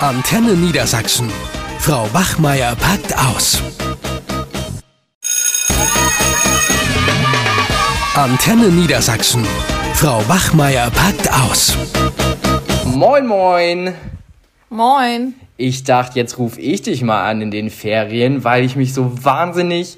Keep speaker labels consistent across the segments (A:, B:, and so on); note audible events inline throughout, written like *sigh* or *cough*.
A: Antenne Niedersachsen. Frau Wachmeier packt aus. Antenne Niedersachsen. Frau Wachmeier packt aus.
B: Moin, moin.
C: Moin.
B: Ich dachte, jetzt rufe ich dich mal an in den Ferien, weil ich mich so wahnsinnig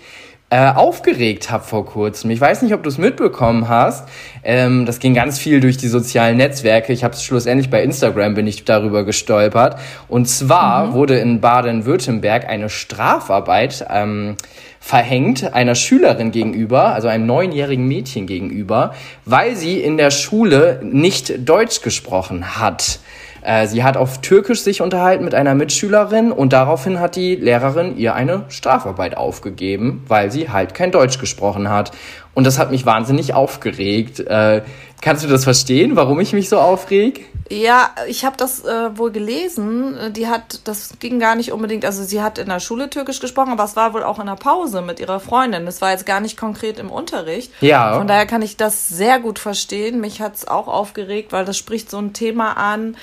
B: äh, aufgeregt habe vor kurzem. Ich weiß nicht, ob du es mitbekommen hast. Ähm, das ging ganz viel durch die sozialen Netzwerke. Ich habe es schlussendlich bei Instagram bin ich darüber gestolpert. Und zwar mhm. wurde in Baden-Württemberg eine Strafarbeit ähm, verhängt einer Schülerin gegenüber, also einem neunjährigen Mädchen gegenüber, weil sie in der Schule nicht Deutsch gesprochen hat. Äh, sie hat auf Türkisch sich unterhalten mit einer Mitschülerin und daraufhin hat die Lehrerin ihr eine Strafarbeit aufgegeben, weil sie halt kein Deutsch gesprochen hat. Und das hat mich wahnsinnig aufgeregt. Äh, kannst du das verstehen, warum ich mich so aufreg?
C: Ja, ich habe das äh, wohl gelesen. Die hat, das ging gar nicht unbedingt, also sie hat in der Schule Türkisch gesprochen, aber es war wohl auch in der Pause mit ihrer Freundin. Das war jetzt gar nicht konkret im Unterricht.
B: Ja.
C: Von daher kann ich das sehr gut verstehen. Mich hat's auch aufgeregt, weil das spricht so ein Thema an,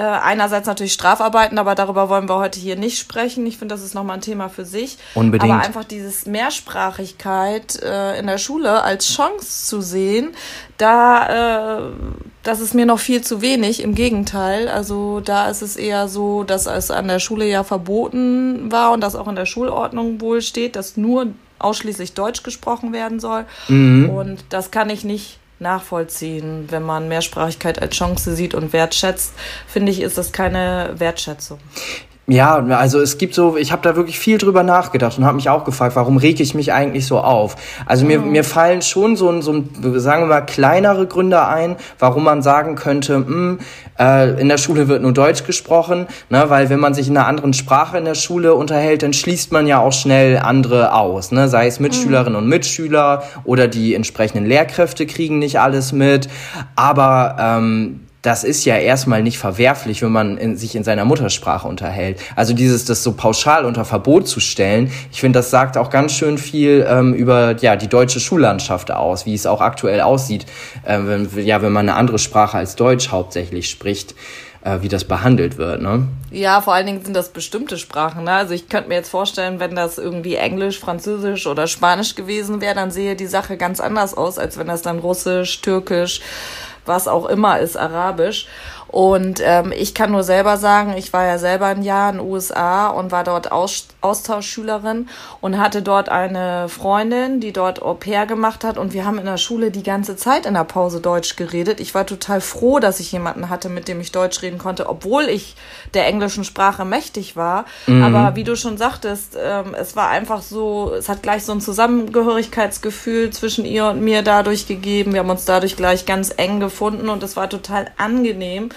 C: äh, einerseits natürlich Strafarbeiten, aber darüber wollen wir heute hier nicht sprechen. Ich finde, das ist nochmal ein Thema für sich.
B: Unbedingt.
C: Aber einfach dieses Mehrsprachigkeit äh, in der Schule als Chance zu sehen, da, äh, das ist mir noch viel zu wenig. Im Gegenteil. Also da ist es eher so, dass es an der Schule ja verboten war und das auch in der Schulordnung wohl steht, dass nur ausschließlich Deutsch gesprochen werden soll.
B: Mhm.
C: Und das kann ich nicht nachvollziehen. Wenn man Mehrsprachigkeit als Chance sieht und wertschätzt, finde ich, ist das keine Wertschätzung.
B: Ja, also es gibt so, ich habe da wirklich viel drüber nachgedacht und habe mich auch gefragt, warum rege ich mich eigentlich so auf? Also mir, mhm. mir fallen schon so, so, sagen wir mal, kleinere Gründe ein, warum man sagen könnte, mh, hm, äh, in der Schule wird nur Deutsch gesprochen, ne, weil wenn man sich in einer anderen Sprache in der Schule unterhält, dann schließt man ja auch schnell andere aus, ne, sei es Mitschülerinnen mhm. und Mitschüler oder die entsprechenden Lehrkräfte kriegen nicht alles mit, aber ähm, das ist ja erstmal nicht verwerflich, wenn man in, sich in seiner Muttersprache unterhält. Also dieses, das so pauschal unter Verbot zu stellen, ich finde, das sagt auch ganz schön viel ähm, über ja die deutsche Schullandschaft aus, wie es auch aktuell aussieht, äh, wenn, ja, wenn man eine andere Sprache als Deutsch hauptsächlich spricht äh, wie das behandelt wird, ne?
C: Ja, vor allen Dingen sind das bestimmte Sprachen, ne? Also ich könnte mir jetzt vorstellen, wenn das irgendwie Englisch, Französisch oder Spanisch gewesen wäre, dann sehe die Sache ganz anders aus, als wenn das dann Russisch, Türkisch, was auch immer ist, Arabisch. Und ähm, ich kann nur selber sagen, ich war ja selber ein Jahr in den USA und war dort Aus Austauschschülerin und hatte dort eine Freundin, die dort Au pair gemacht hat. Und wir haben in der Schule die ganze Zeit in der Pause Deutsch geredet. Ich war total froh, dass ich jemanden hatte, mit dem ich Deutsch reden konnte, obwohl ich der englischen Sprache mächtig war. Mhm. Aber wie du schon sagtest, ähm, es war einfach so, es hat gleich so ein Zusammengehörigkeitsgefühl zwischen ihr und mir dadurch gegeben. Wir haben uns dadurch gleich ganz eng gefunden und es war total angenehm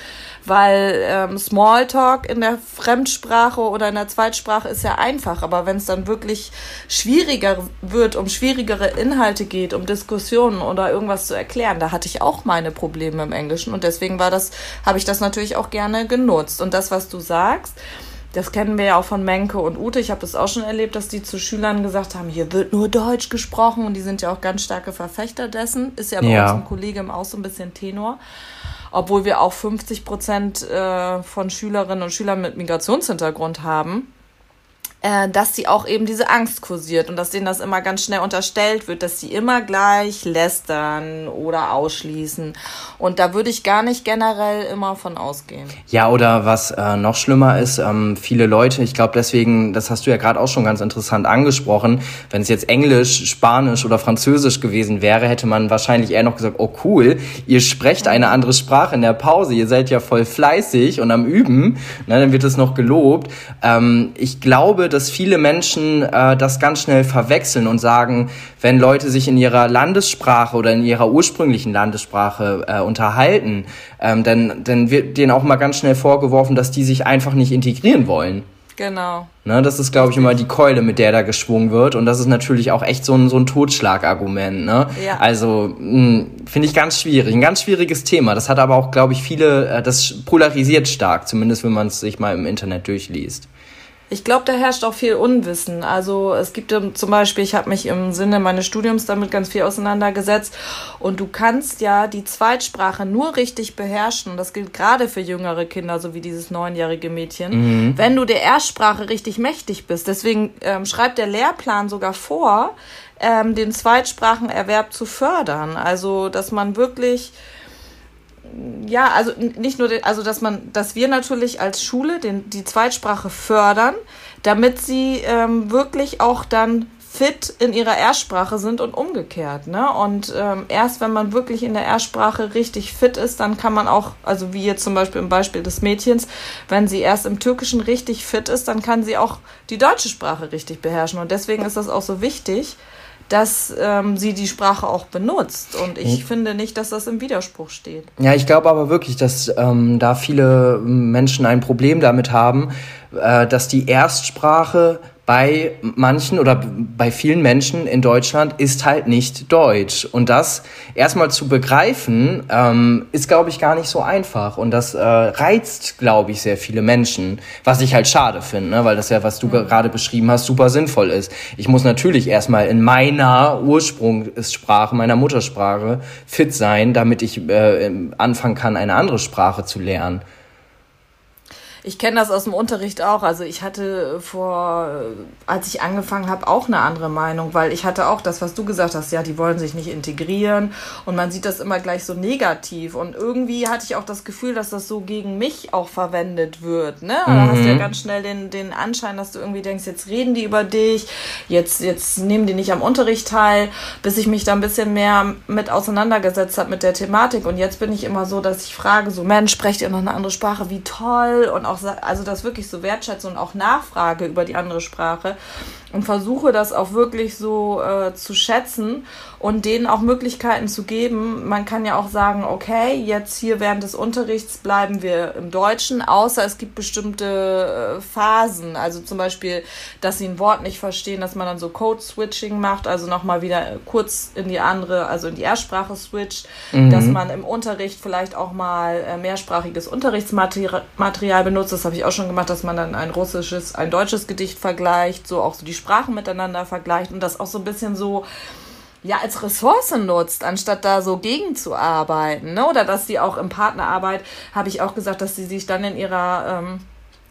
C: weil ähm, Smalltalk in der Fremdsprache oder in der Zweitsprache ist ja einfach, aber wenn es dann wirklich schwieriger wird, um schwierigere Inhalte geht, um Diskussionen oder irgendwas zu erklären, da hatte ich auch meine Probleme im Englischen und deswegen war das, habe ich das natürlich auch gerne genutzt. Und das, was du sagst, das kennen wir ja auch von Menke und Ute. Ich habe das auch schon erlebt, dass die zu Schülern gesagt haben, hier wird nur Deutsch gesprochen und die sind ja auch ganz starke Verfechter dessen. Ist ja bei ja. uns im Kollegium auch so ein bisschen Tenor obwohl wir auch 50 Prozent äh, von Schülerinnen und Schülern mit Migrationshintergrund haben äh, dass sie auch eben diese Angst kursiert und dass denen das immer ganz schnell unterstellt wird, dass sie immer gleich lästern oder ausschließen. Und da würde ich gar nicht generell immer von ausgehen.
B: Ja, oder was äh, noch schlimmer ist, ähm, viele Leute, ich glaube deswegen, das hast du ja gerade auch schon ganz interessant angesprochen, wenn es jetzt Englisch, Spanisch oder Französisch gewesen wäre, hätte man wahrscheinlich eher noch gesagt, oh cool, ihr sprecht eine andere Sprache in der Pause, ihr seid ja voll fleißig und am Üben, ne, dann wird es noch gelobt. Ähm, ich glaube, dass viele Menschen äh, das ganz schnell verwechseln und sagen, wenn Leute sich in ihrer Landessprache oder in ihrer ursprünglichen Landessprache äh, unterhalten, ähm, dann, dann wird denen auch mal ganz schnell vorgeworfen, dass die sich einfach nicht integrieren wollen.
C: Genau.
B: Ne, das ist, glaube ich, immer die Keule, mit der da geschwungen wird. Und das ist natürlich auch echt so ein, so ein Totschlagargument. Ne?
C: Ja.
B: Also hm, finde ich ganz schwierig. Ein ganz schwieriges Thema. Das hat aber auch, glaube ich, viele, äh, das polarisiert stark, zumindest wenn man es sich mal im Internet durchliest.
C: Ich glaube, da herrscht auch viel Unwissen. Also es gibt zum Beispiel, ich habe mich im Sinne meines Studiums damit ganz viel auseinandergesetzt und du kannst ja die Zweitsprache nur richtig beherrschen. Das gilt gerade für jüngere Kinder, so wie dieses neunjährige Mädchen, mhm. wenn du der Erstsprache richtig mächtig bist. Deswegen ähm, schreibt der Lehrplan sogar vor, ähm, den Zweitsprachenerwerb zu fördern. Also dass man wirklich ja, also nicht nur, also dass man, dass wir natürlich als Schule den, die Zweitsprache fördern, damit sie ähm, wirklich auch dann fit in ihrer Erstsprache sind und umgekehrt. Ne? Und ähm, erst wenn man wirklich in der Erstsprache richtig fit ist, dann kann man auch, also wie jetzt zum Beispiel im Beispiel des Mädchens, wenn sie erst im Türkischen richtig fit ist, dann kann sie auch die deutsche Sprache richtig beherrschen. Und deswegen ist das auch so wichtig, dass ähm, sie die Sprache auch benutzt. Und ich hm. finde nicht, dass das im Widerspruch steht.
B: Ja, ich glaube aber wirklich, dass ähm, da viele Menschen ein Problem damit haben, äh, dass die Erstsprache bei manchen oder bei vielen Menschen in Deutschland ist halt nicht Deutsch. Und das erstmal zu begreifen, ähm, ist, glaube ich, gar nicht so einfach. Und das äh, reizt, glaube ich, sehr viele Menschen, was ich halt schade finde, ne? weil das ja, was du gerade beschrieben hast, super sinnvoll ist. Ich muss natürlich erstmal in meiner Ursprungssprache, meiner Muttersprache fit sein, damit ich äh, anfangen kann, eine andere Sprache zu lernen.
C: Ich kenne das aus dem Unterricht auch. Also ich hatte vor, als ich angefangen habe, auch eine andere Meinung, weil ich hatte auch das, was du gesagt hast, ja, die wollen sich nicht integrieren und man sieht das immer gleich so negativ. Und irgendwie hatte ich auch das Gefühl, dass das so gegen mich auch verwendet wird. Ne? Mhm. Da hast du ja mhm. ganz schnell den, den Anschein, dass du irgendwie denkst, jetzt reden die über dich, jetzt, jetzt nehmen die nicht am Unterricht teil, bis ich mich da ein bisschen mehr mit auseinandergesetzt habe mit der Thematik. Und jetzt bin ich immer so, dass ich frage, so Mensch, sprecht ihr noch eine andere Sprache? Wie toll! Und auch also das wirklich so wertschätze und auch nachfrage über die andere Sprache und versuche das auch wirklich so äh, zu schätzen und denen auch Möglichkeiten zu geben. Man kann ja auch sagen, okay, jetzt hier während des Unterrichts bleiben wir im Deutschen, außer es gibt bestimmte äh, Phasen, also zum Beispiel, dass sie ein Wort nicht verstehen, dass man dann so Code-Switching macht, also nochmal wieder kurz in die andere, also in die Erstsprache switcht, mhm. dass man im Unterricht vielleicht auch mal äh, mehrsprachiges Unterrichtsmaterial benutzt. Das habe ich auch schon gemacht, dass man dann ein russisches, ein deutsches Gedicht vergleicht, so auch so die Sprachen miteinander vergleicht und das auch so ein bisschen so ja als Ressource nutzt, anstatt da so gegenzuarbeiten. Ne? Oder dass sie auch im Partnerarbeit, habe ich auch gesagt, dass sie sich dann in ihrer ähm,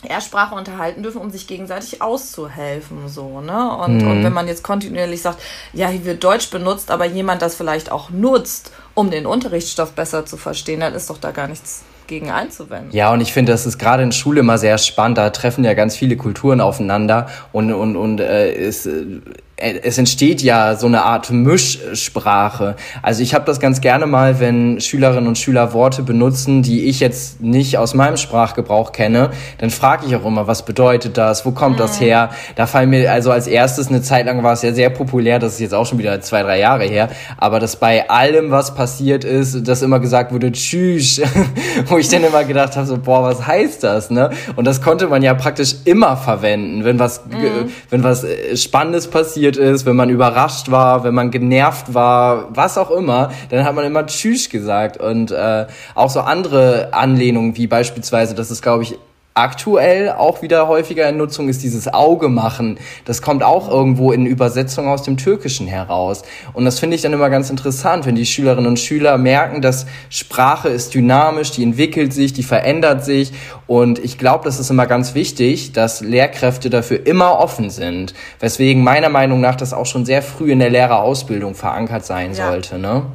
C: Ersprache unterhalten dürfen, um sich gegenseitig auszuhelfen, so, ne? Und, mhm. und wenn man jetzt kontinuierlich sagt, ja, hier wird Deutsch benutzt, aber jemand das vielleicht auch nutzt, um den Unterrichtsstoff besser zu verstehen, dann ist doch da gar nichts gegen einzuwenden.
B: Ja, und ich finde, das ist gerade in Schule immer sehr spannend. Da treffen ja ganz viele Kulturen aufeinander und, und, und äh, ist, äh, es entsteht ja so eine Art Mischsprache. Also ich habe das ganz gerne mal, wenn Schülerinnen und Schüler Worte benutzen, die ich jetzt nicht aus meinem Sprachgebrauch kenne, dann frage ich auch immer, was bedeutet das, wo kommt mhm. das her? Da fallen mir also als erstes eine Zeit lang war es ja sehr populär, das ist jetzt auch schon wieder zwei, drei Jahre her, aber dass bei allem, was passiert ist, dass immer gesagt wurde, tschüss, *laughs* wo ich dann immer gedacht habe, so, boah, was heißt das, ne? Und das konnte man ja praktisch immer verwenden, wenn was, mhm. wenn was äh, Spannendes passiert passiert ist, wenn man überrascht war, wenn man genervt war, was auch immer, dann hat man immer Tschüss gesagt. Und äh, auch so andere Anlehnungen, wie beispielsweise, das ist, glaube ich, aktuell auch wieder häufiger in Nutzung ist dieses Auge machen. Das kommt auch irgendwo in Übersetzung aus dem Türkischen heraus. Und das finde ich dann immer ganz interessant, wenn die Schülerinnen und Schüler merken, dass Sprache ist dynamisch, die entwickelt sich, die verändert sich. Und ich glaube, das ist immer ganz wichtig, dass Lehrkräfte dafür immer offen sind. Weswegen meiner Meinung nach das auch schon sehr früh in der Lehrerausbildung verankert sein ja. sollte. Ne?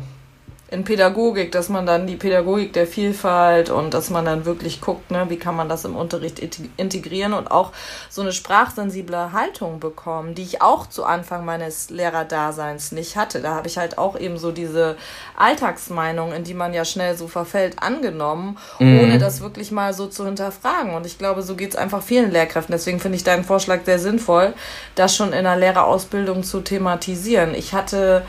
C: In Pädagogik, dass man dann die Pädagogik der Vielfalt und dass man dann wirklich guckt, ne, wie kann man das im Unterricht integrieren und auch so eine sprachsensible Haltung bekommen, die ich auch zu Anfang meines Lehrerdaseins nicht hatte. Da habe ich halt auch eben so diese Alltagsmeinung, in die man ja schnell so verfällt, angenommen, mhm. ohne das wirklich mal so zu hinterfragen. Und ich glaube, so geht es einfach vielen Lehrkräften. Deswegen finde ich deinen Vorschlag sehr sinnvoll, das schon in der Lehrerausbildung zu thematisieren. Ich hatte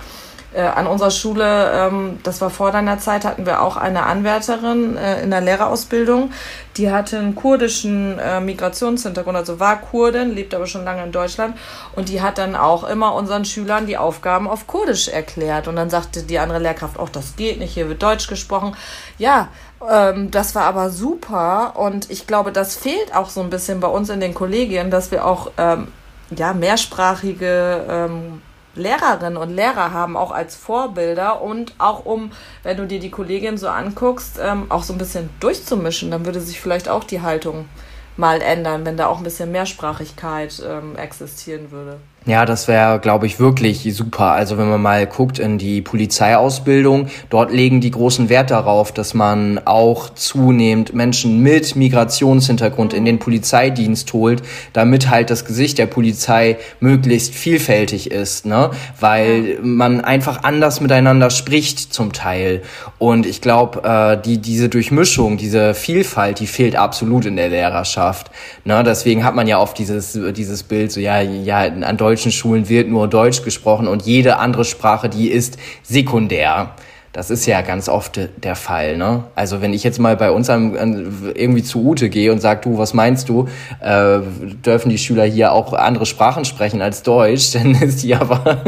C: äh, an unserer Schule, ähm, das war vor deiner Zeit, hatten wir auch eine Anwärterin äh, in der Lehrerausbildung, die hatte einen kurdischen äh, Migrationshintergrund, also war Kurdin, lebt aber schon lange in Deutschland. Und die hat dann auch immer unseren Schülern die Aufgaben auf Kurdisch erklärt. Und dann sagte die andere Lehrkraft, auch das geht nicht, hier wird Deutsch gesprochen. Ja, Ähm, das war aber super. Und ich glaube, das fehlt auch so ein bisschen bei uns in den Kollegien, dass wir auch ähm, ja, mehrsprachige ähm, Lehrerinnen und Lehrer haben, auch als Vorbilder und auch um, wenn du dir die Kollegin so anguckst, ähm, auch so ein bisschen durchzumischen, dann würde sich vielleicht auch die Haltung mal ändern, wenn da auch ein bisschen Mehrsprachigkeit ähm, existieren würde.
B: Ja, das wäre, glaube ich, wirklich super. Also wenn man mal guckt in die Polizeiausbildung, dort legen die großen Wert darauf, dass man auch zunehmend Menschen mit Migrationshintergrund in den Polizeidienst holt, damit halt das Gesicht der Polizei möglichst vielfältig ist, ne? Weil man einfach anders miteinander spricht zum Teil. Und ich glaube, äh, die, diese Durchmischung, diese Vielfalt, die fehlt absolut in der Lehrerschaft. Ne? Deswegen hat man ja oft dieses, dieses Bild, so ja, ja, an Deutsch deutschen Schulen wird nur Deutsch gesprochen und jede andere Sprache, die ist sekundär. Das ist ja ganz oft der Fall. Ne? Also wenn ich jetzt mal bei uns an, an, irgendwie zu Ute gehe und sage, du, was meinst du, äh, dürfen die Schüler hier auch andere Sprachen sprechen als Deutsch, *laughs* dann ist die aber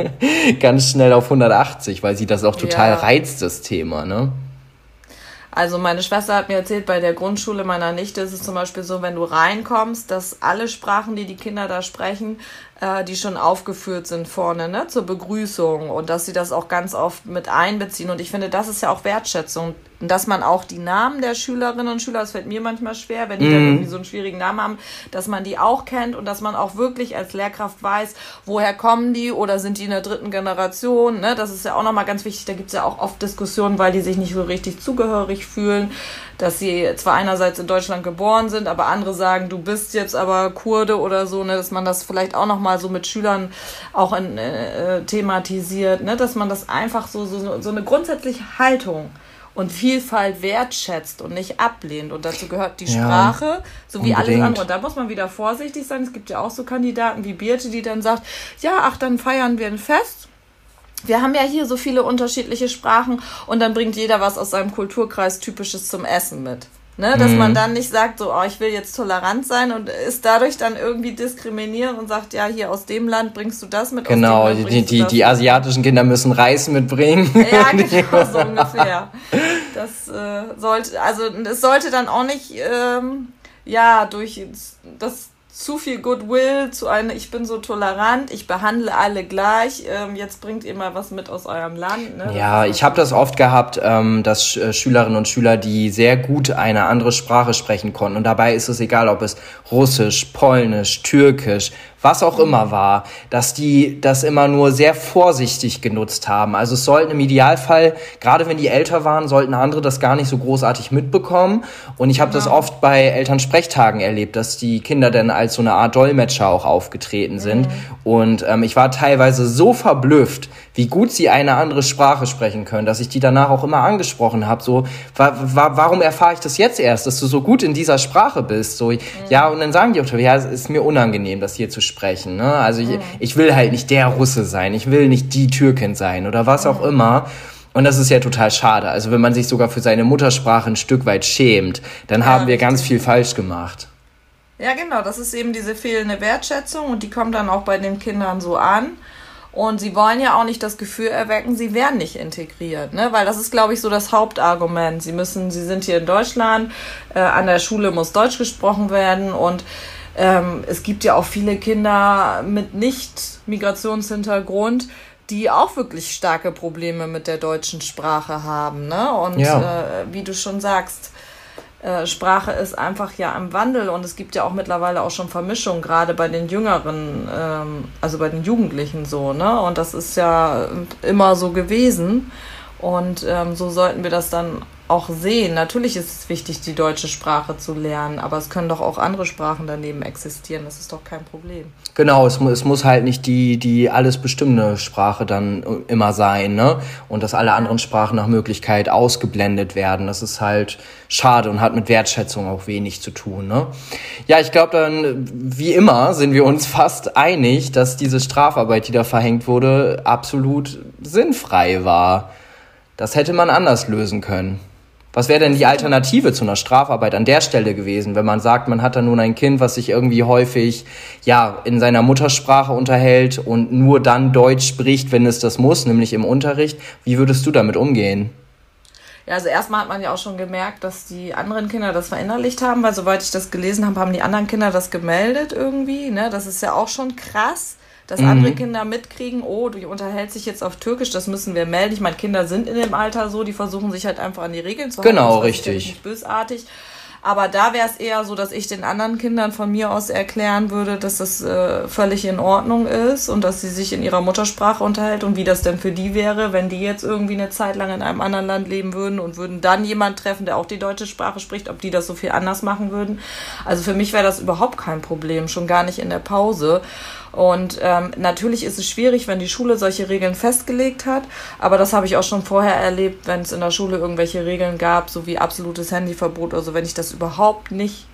B: ganz schnell auf 180, weil sie das auch total ja. reizt, das Thema. Ne?
C: Also meine Schwester hat mir erzählt, bei der Grundschule meiner Nichte ist es zum Beispiel so, wenn du reinkommst, dass alle Sprachen, die die Kinder da sprechen, äh, die schon aufgeführt sind vorne, ne, zur Begrüßung und dass sie das auch ganz oft mit einbeziehen. Und ich finde, das ist ja auch Wertschätzung, dass man auch die Namen der Schülerinnen und Schüler, das fällt mir manchmal schwer, wenn die mm. dann mhm. irgendwie so einen schwierigen Namen haben, dass man die auch kennt und dass man auch wirklich als Lehrkraft weiß, woher kommen die oder sind die in der dritten Generation, ne, das ist ja auch nochmal ganz wichtig, da gibt's ja auch oft Diskussionen, weil die sich nicht so richtig zugehörig fühlen dass sie zwar einerseits in Deutschland geboren sind, aber andere sagen, du bist jetzt aber Kurde oder so, ne, dass man das vielleicht auch nochmal so mit Schülern auch in, äh, thematisiert, ne, dass man das einfach so, so, so eine grundsätzliche Haltung und Vielfalt wertschätzt und nicht ablehnt. Und dazu gehört die ja, Sprache, so wie alles andere. Und da muss man wieder vorsichtig sein. Es gibt ja auch so Kandidaten wie Birte, die dann sagt, ja, ach, dann feiern wir ein Fest wir haben ja hier so viele unterschiedliche Sprachen und dann bringt jeder was aus seinem Kulturkreis Typisches zum Essen mit. Ne, dass mhm. man dann nicht sagt, so, oh, ich will jetzt tolerant sein und ist dadurch dann irgendwie diskriminierend und sagt, ja, hier aus dem Land bringst du das mit.
B: Genau, die, die, die asiatischen Kinder müssen Reis mitbringen. Ja, *laughs* genau, so
C: ungefähr. Das äh, sollte, also es sollte dann auch nicht, ähm, ja, durch das zu viel Goodwill zu einer, ich bin so tolerant, ich behandle alle gleich, ähm, jetzt bringt ihr mal was mit aus eurem Land.
B: Ne? Ja, ich habe das oft gehabt, ähm, dass äh, Schülerinnen und Schüler, die sehr gut eine andere Sprache sprechen konnten und dabei ist es egal, ob es Russisch, Polnisch, Türkisch, was auch immer war, dass die das immer nur sehr vorsichtig genutzt haben. Also es sollten im Idealfall, gerade wenn die älter waren, sollten andere das gar nicht so großartig mitbekommen. Und ich habe das oft bei Elternsprechtagen erlebt, dass die Kinder dann als so eine Art Dolmetscher auch aufgetreten sind. Mhm. Und ähm, ich war teilweise so verblüfft, wie gut sie eine andere Sprache sprechen können, dass ich die danach auch immer angesprochen habe. So, wa wa warum erfahre ich das jetzt erst, dass du so gut in dieser Sprache bist? So, mhm. ja, und dann sagen die auch, ja, es ist mir unangenehm, das hier zu sprechen. Ne? Also ich, mhm. ich will halt nicht der Russe sein, ich will nicht die Türkin sein oder was auch mhm. immer. Und das ist ja total schade. Also wenn man sich sogar für seine Muttersprache ein Stück weit schämt, dann ja, haben wir ganz viel falsch gemacht.
C: Ja, genau, das ist eben diese fehlende Wertschätzung und die kommt dann auch bei den Kindern so an. Und sie wollen ja auch nicht das Gefühl erwecken, sie werden nicht integriert, ne? Weil das ist, glaube ich, so das Hauptargument. Sie müssen, sie sind hier in Deutschland, äh, an der Schule muss Deutsch gesprochen werden und ähm, es gibt ja auch viele Kinder mit Nicht-Migrationshintergrund, die auch wirklich starke Probleme mit der deutschen Sprache haben. Ne? Und ja. äh, wie du schon sagst, äh, Sprache ist einfach ja im Wandel und es gibt ja auch mittlerweile auch schon Vermischungen, gerade bei den Jüngeren, ähm, also bei den Jugendlichen so, ne? Und das ist ja immer so gewesen. Und ähm, so sollten wir das dann auch sehen. Natürlich ist es wichtig, die deutsche Sprache zu lernen, aber es können doch auch andere Sprachen daneben existieren. Das ist doch kein Problem.
B: Genau, es, es muss halt nicht die, die alles bestimmende Sprache dann immer sein, ne? Und dass alle anderen Sprachen nach Möglichkeit ausgeblendet werden. Das ist halt schade und hat mit Wertschätzung auch wenig zu tun, ne? Ja, ich glaube dann, wie immer, sind wir uns *laughs* fast einig, dass diese Strafarbeit, die da verhängt wurde, absolut sinnfrei war. Das hätte man anders lösen können. Was wäre denn die Alternative zu einer Strafarbeit an der Stelle gewesen, wenn man sagt, man hat da nun ein Kind, was sich irgendwie häufig ja in seiner Muttersprache unterhält und nur dann Deutsch spricht, wenn es das muss, nämlich im Unterricht? Wie würdest du damit umgehen?
C: Ja, also erstmal hat man ja auch schon gemerkt, dass die anderen Kinder das verinnerlicht haben, weil soweit ich das gelesen habe, haben die anderen Kinder das gemeldet irgendwie. Ne? Das ist ja auch schon krass, dass mhm. andere Kinder mitkriegen, oh, du unterhältst dich jetzt auf Türkisch, das müssen wir melden. Ich meine, Kinder sind in dem Alter so, die versuchen sich halt einfach an die Regeln zu
B: halten. Genau, richtig.
C: Nicht bösartig. Aber da wäre es eher so, dass ich den anderen Kindern von mir aus erklären würde, dass das äh, völlig in Ordnung ist und dass sie sich in ihrer Muttersprache unterhält und wie das denn für die wäre, wenn die jetzt irgendwie eine Zeit lang in einem anderen Land leben würden und würden dann jemand treffen, der auch die deutsche Sprache spricht, ob die das so viel anders machen würden. Also für mich wäre das überhaupt kein Problem, schon gar nicht in der Pause. Und ähm, natürlich ist es schwierig, wenn die Schule solche Regeln festgelegt hat, aber das habe ich auch schon vorher erlebt, wenn es in der Schule irgendwelche Regeln gab, so wie absolutes Handyverbot, also wenn ich das überhaupt nicht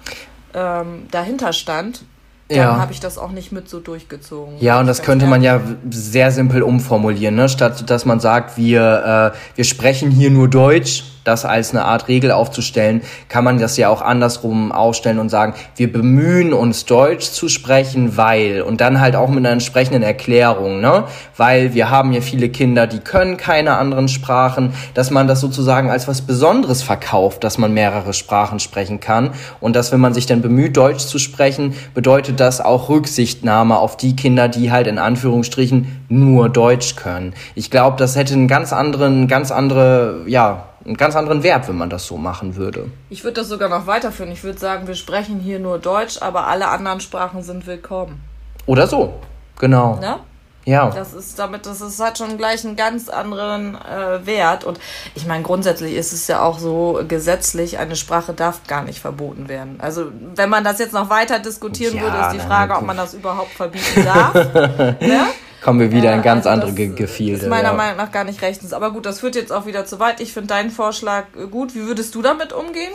C: ähm, dahinter stand, dann ja. habe ich das auch nicht mit so durchgezogen.
B: Ja, und das könnte man ja sehr simpel umformulieren, ne? statt dass man sagt, wir, äh, wir sprechen hier nur Deutsch das als eine Art Regel aufzustellen, kann man das ja auch andersrum aufstellen und sagen, wir bemühen uns Deutsch zu sprechen, weil und dann halt auch mit einer entsprechenden Erklärung, ne? Weil wir haben ja viele Kinder, die können keine anderen Sprachen, dass man das sozusagen als was Besonderes verkauft, dass man mehrere Sprachen sprechen kann und dass wenn man sich dann bemüht Deutsch zu sprechen, bedeutet das auch Rücksichtnahme auf die Kinder, die halt in Anführungsstrichen nur Deutsch können. Ich glaube, das hätte einen ganz anderen, ganz andere, ja, einen ganz anderen Wert, wenn man das so machen würde.
C: Ich würde das sogar noch weiterführen. Ich würde sagen, wir sprechen hier nur Deutsch, aber alle anderen Sprachen sind willkommen.
B: Oder so, genau.
C: Ne? Ja. Das ist damit, das ist, hat schon gleich einen ganz anderen äh, Wert. Und ich meine, grundsätzlich ist es ja auch so gesetzlich, eine Sprache darf gar nicht verboten werden. Also wenn man das jetzt noch weiter diskutieren ja, würde, ist die Frage, ob man das überhaupt verbieten darf. *laughs* ne?
B: Kommen wir wieder in ganz also andere Gefilde.
C: Ist meiner ja. Meinung nach gar nicht rechtens. Aber gut, das führt jetzt auch wieder zu weit. Ich finde deinen Vorschlag äh, gut. Wie würdest du damit umgehen?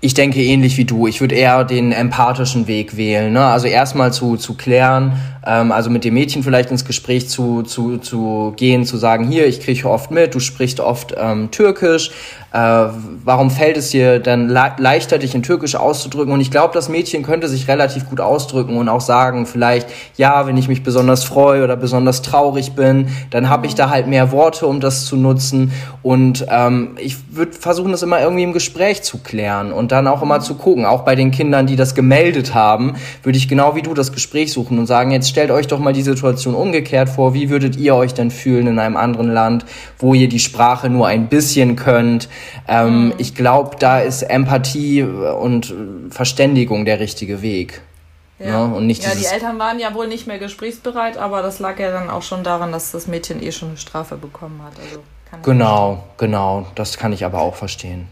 B: Ich denke ähnlich wie du. Ich würde eher den empathischen Weg wählen. Ne? Also erstmal zu, zu klären, ähm, also mit dem Mädchen vielleicht ins Gespräch zu, zu, zu gehen, zu sagen, hier, ich kriege oft mit, du sprichst oft ähm, Türkisch, warum fällt es dir dann le leichter, dich in Türkisch auszudrücken? Und ich glaube, das Mädchen könnte sich relativ gut ausdrücken und auch sagen, vielleicht, ja, wenn ich mich besonders freue oder besonders traurig bin, dann habe ich da halt mehr Worte, um das zu nutzen. Und ähm, ich würde versuchen, das immer irgendwie im Gespräch zu klären und dann auch immer zu gucken. Auch bei den Kindern, die das gemeldet haben, würde ich genau wie du das Gespräch suchen und sagen, jetzt stellt euch doch mal die Situation umgekehrt vor. Wie würdet ihr euch denn fühlen in einem anderen Land, wo ihr die Sprache nur ein bisschen könnt? Ähm, mhm. Ich glaube, da ist Empathie und Verständigung der richtige Weg.
C: Ja, ne? und nicht ja die Eltern waren ja wohl nicht mehr gesprächsbereit, aber das lag ja dann auch schon daran, dass das Mädchen eh schon eine Strafe bekommen hat. Also
B: genau, genau, das kann ich aber auch verstehen.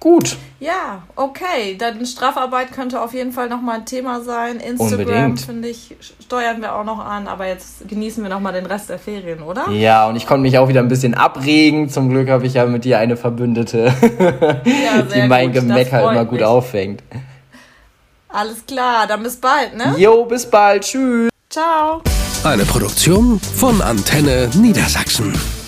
B: Gut.
C: Ja, okay. Dann Strafarbeit könnte auf jeden Fall nochmal ein Thema sein. Instagram, finde ich, steuern wir auch noch an, aber jetzt genießen wir nochmal den Rest der Ferien, oder?
B: Ja, und ich konnte mich auch wieder ein bisschen abregen. Zum Glück habe ich ja mit dir eine Verbündete, *laughs* ja, die mein gut. Gemecker immer gut mich. auffängt.
C: Alles klar, dann bis bald, ne?
B: Jo, bis bald. Tschüss.
C: Ciao.
A: Eine Produktion von Antenne Niedersachsen.